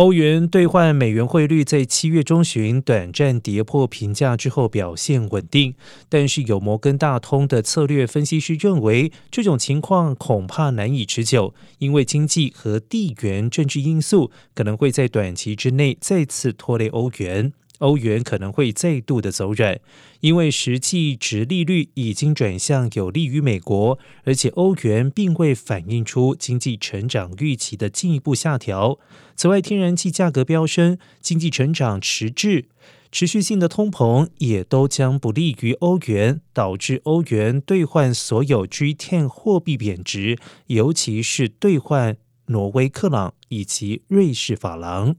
欧元兑换美元汇率在七月中旬短暂跌破平价之后表现稳定，但是有摩根大通的策略分析师认为，这种情况恐怕难以持久，因为经济和地缘政治因素可能会在短期之内再次拖累欧元。欧元可能会再度的走软，因为实际值利率已经转向有利于美国，而且欧元并未反映出经济成长预期的进一步下调。此外，天然气价格飙升，经济成长迟滞，持续性的通膨也都将不利于欧元，导致欧元兑换所有 G10 货币贬值，尤其是兑换挪威克朗以及瑞士法郎。